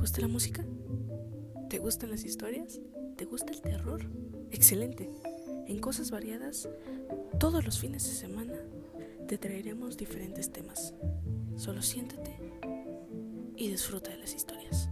¿Te gusta la música? ¿Te gustan las historias? ¿Te gusta el terror? Excelente. En cosas variadas, todos los fines de semana te traeremos diferentes temas. Solo siéntate y disfruta de las historias.